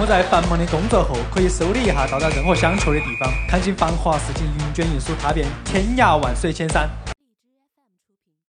我在繁忙的工作后可以梳理一下到达任何想去的地方看尽繁华市井云卷云舒踏遍天涯万水千山。